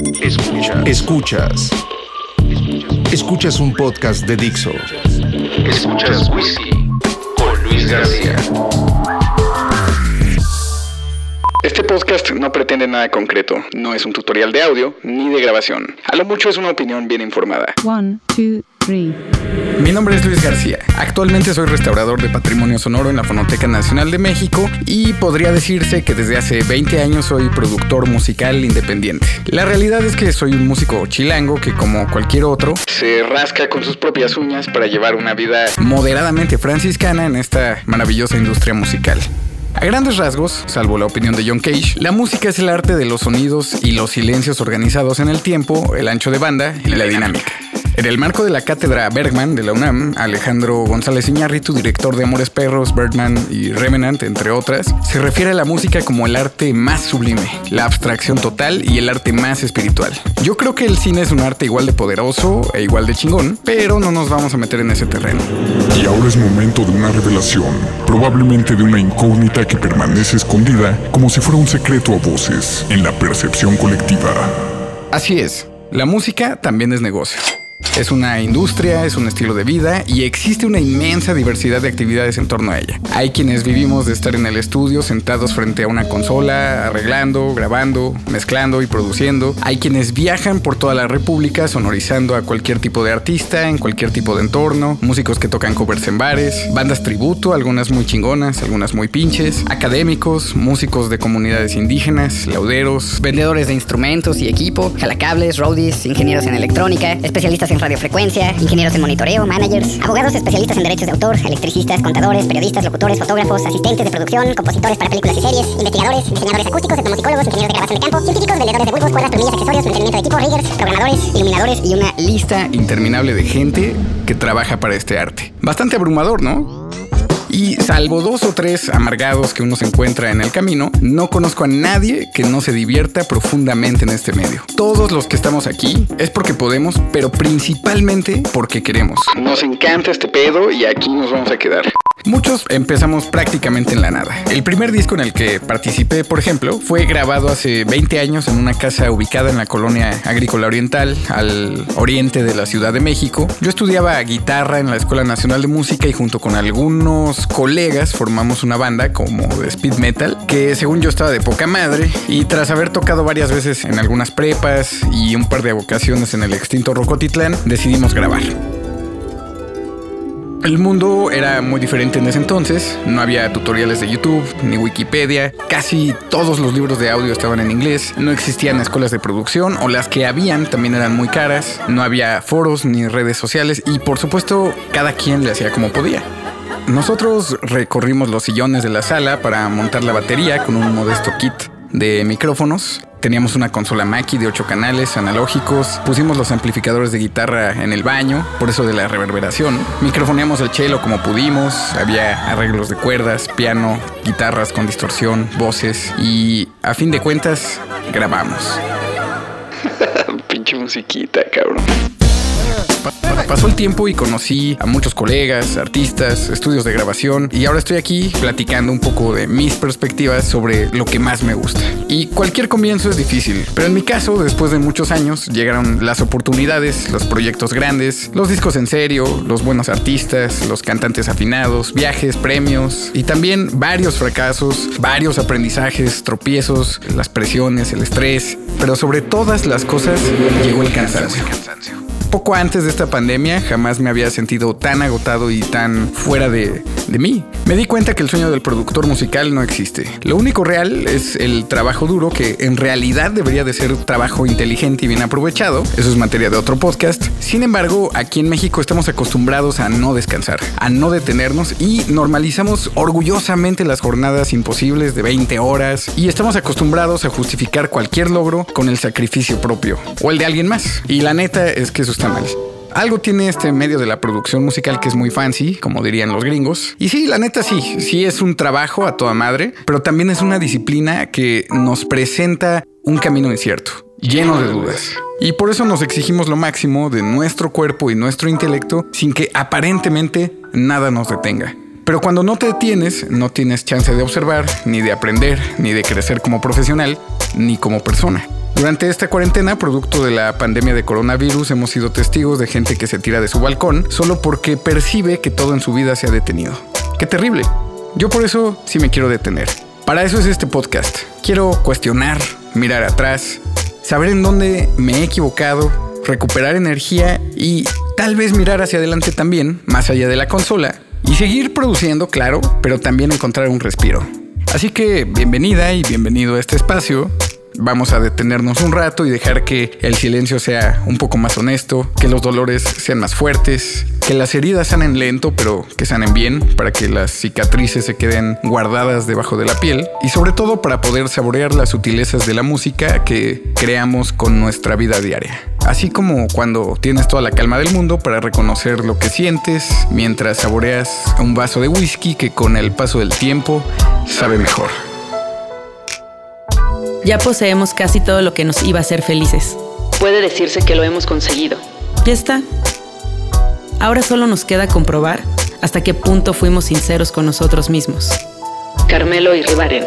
Escuchas. Escuchas. Escuchas un podcast de Dixo. Escuchas Whisky con Luis García. Este podcast no pretende nada concreto, no es un tutorial de audio ni de grabación. A lo mucho es una opinión bien informada. One, two, three. Mi nombre es Luis García. Actualmente soy restaurador de patrimonio sonoro en la Fonoteca Nacional de México y podría decirse que desde hace 20 años soy productor musical independiente. La realidad es que soy un músico chilango que como cualquier otro se rasca con sus propias uñas para llevar una vida moderadamente franciscana en esta maravillosa industria musical. A grandes rasgos, salvo la opinión de John Cage, la música es el arte de los sonidos y los silencios organizados en el tiempo, el ancho de banda y la dinámica. En el marco de la cátedra Bergman de la UNAM, Alejandro González Iñárritu, director de Amores Perros, Birdman y Revenant, entre otras, se refiere a la música como el arte más sublime, la abstracción total y el arte más espiritual. Yo creo que el cine es un arte igual de poderoso e igual de chingón, pero no nos vamos a meter en ese terreno. Y ahora es momento de una revelación, probablemente de una incógnita que permanece escondida como si fuera un secreto a voces en la percepción colectiva. Así es, la música también es negocio. Es una industria, es un estilo de vida y existe una inmensa diversidad de actividades en torno a ella. Hay quienes vivimos de estar en el estudio sentados frente a una consola, arreglando, grabando, mezclando y produciendo. Hay quienes viajan por toda la República sonorizando a cualquier tipo de artista, en cualquier tipo de entorno, músicos que tocan covers en bares, bandas tributo, algunas muy chingonas, algunas muy pinches, académicos, músicos de comunidades indígenas, lauderos, vendedores de instrumentos y equipo, jalacables, roadies, ingenieros en electrónica, especialistas en radiofrecuencia, ingenieros en monitoreo, managers, abogados especialistas en derechos de autor, electricistas, contadores, periodistas, locutores, fotógrafos, asistentes de producción, compositores para películas y series, investigadores, diseñadores acústicos, etnomusicólogos, ingenieros de grabación de campo, científicos, vendedores de bulbos, cuerdas, tornillas, accesorios, mantenimiento de equipos, riggers, programadores, iluminadores y una lista interminable de gente que trabaja para este arte. Bastante abrumador, ¿no? Y salvo dos o tres amargados que uno se encuentra en el camino, no conozco a nadie que no se divierta profundamente en este medio. Todos los que estamos aquí es porque podemos, pero principalmente porque queremos. Nos encanta este pedo y aquí nos vamos a quedar. Muchos empezamos prácticamente en la nada. El primer disco en el que participé, por ejemplo, fue grabado hace 20 años en una casa ubicada en la colonia agrícola oriental, al oriente de la Ciudad de México. Yo estudiaba guitarra en la Escuela Nacional de Música y junto con algunos colegas formamos una banda como de speed metal, que según yo estaba de poca madre, y tras haber tocado varias veces en algunas prepas y un par de ocasiones en el extinto Rocotitlán, decidimos grabar. El mundo era muy diferente en ese entonces, no había tutoriales de YouTube ni Wikipedia, casi todos los libros de audio estaban en inglés, no existían escuelas de producción o las que habían también eran muy caras, no había foros ni redes sociales y por supuesto cada quien le hacía como podía. Nosotros recorrimos los sillones de la sala para montar la batería con un modesto kit de micrófonos. Teníamos una consola Mackie de 8 canales analógicos. Pusimos los amplificadores de guitarra en el baño, por eso de la reverberación. Microfoneamos el cello como pudimos. Había arreglos de cuerdas, piano, guitarras con distorsión, voces y a fin de cuentas grabamos. Pinche musiquita, cabrón. Pasó el tiempo y conocí a muchos colegas, artistas, estudios de grabación y ahora estoy aquí platicando un poco de mis perspectivas sobre lo que más me gusta. Y cualquier comienzo es difícil, pero en mi caso, después de muchos años, llegaron las oportunidades, los proyectos grandes, los discos en serio, los buenos artistas, los cantantes afinados, viajes, premios y también varios fracasos, varios aprendizajes, tropiezos, las presiones, el estrés, pero sobre todas las cosas llegó el cansancio. Poco antes de esta pandemia jamás me había sentido tan agotado y tan fuera de, de mí. Me di cuenta que el sueño del productor musical no existe. Lo único real es el trabajo duro que en realidad debería de ser trabajo inteligente y bien aprovechado. Eso es materia de otro podcast. Sin embargo, aquí en México estamos acostumbrados a no descansar, a no detenernos y normalizamos orgullosamente las jornadas imposibles de 20 horas y estamos acostumbrados a justificar cualquier logro con el sacrificio propio o el de alguien más. Y la neta es que eso Algo tiene este medio de la producción musical que es muy fancy, como dirían los gringos. Y sí, la neta sí, sí es un trabajo a toda madre, pero también es una disciplina que nos presenta un camino incierto, lleno de dudas. Y por eso nos exigimos lo máximo de nuestro cuerpo y nuestro intelecto sin que aparentemente nada nos detenga. Pero cuando no te detienes, no tienes chance de observar, ni de aprender, ni de crecer como profesional, ni como persona. Durante esta cuarentena, producto de la pandemia de coronavirus, hemos sido testigos de gente que se tira de su balcón solo porque percibe que todo en su vida se ha detenido. ¡Qué terrible! Yo por eso sí me quiero detener. Para eso es este podcast. Quiero cuestionar, mirar atrás, saber en dónde me he equivocado, recuperar energía y tal vez mirar hacia adelante también, más allá de la consola, y seguir produciendo, claro, pero también encontrar un respiro. Así que bienvenida y bienvenido a este espacio vamos a detenernos un rato y dejar que el silencio sea un poco más honesto, que los dolores sean más fuertes, que las heridas sanen lento, pero que sanen bien, para que las cicatrices se queden guardadas debajo de la piel y sobre todo para poder saborear las sutilezas de la música que creamos con nuestra vida diaria. Así como cuando tienes toda la calma del mundo para reconocer lo que sientes mientras saboreas un vaso de whisky que con el paso del tiempo sabe mejor. Ya poseemos casi todo lo que nos iba a hacer felices. Puede decirse que lo hemos conseguido. Ya está. Ahora solo nos queda comprobar hasta qué punto fuimos sinceros con nosotros mismos. Carmelo y Ribaren.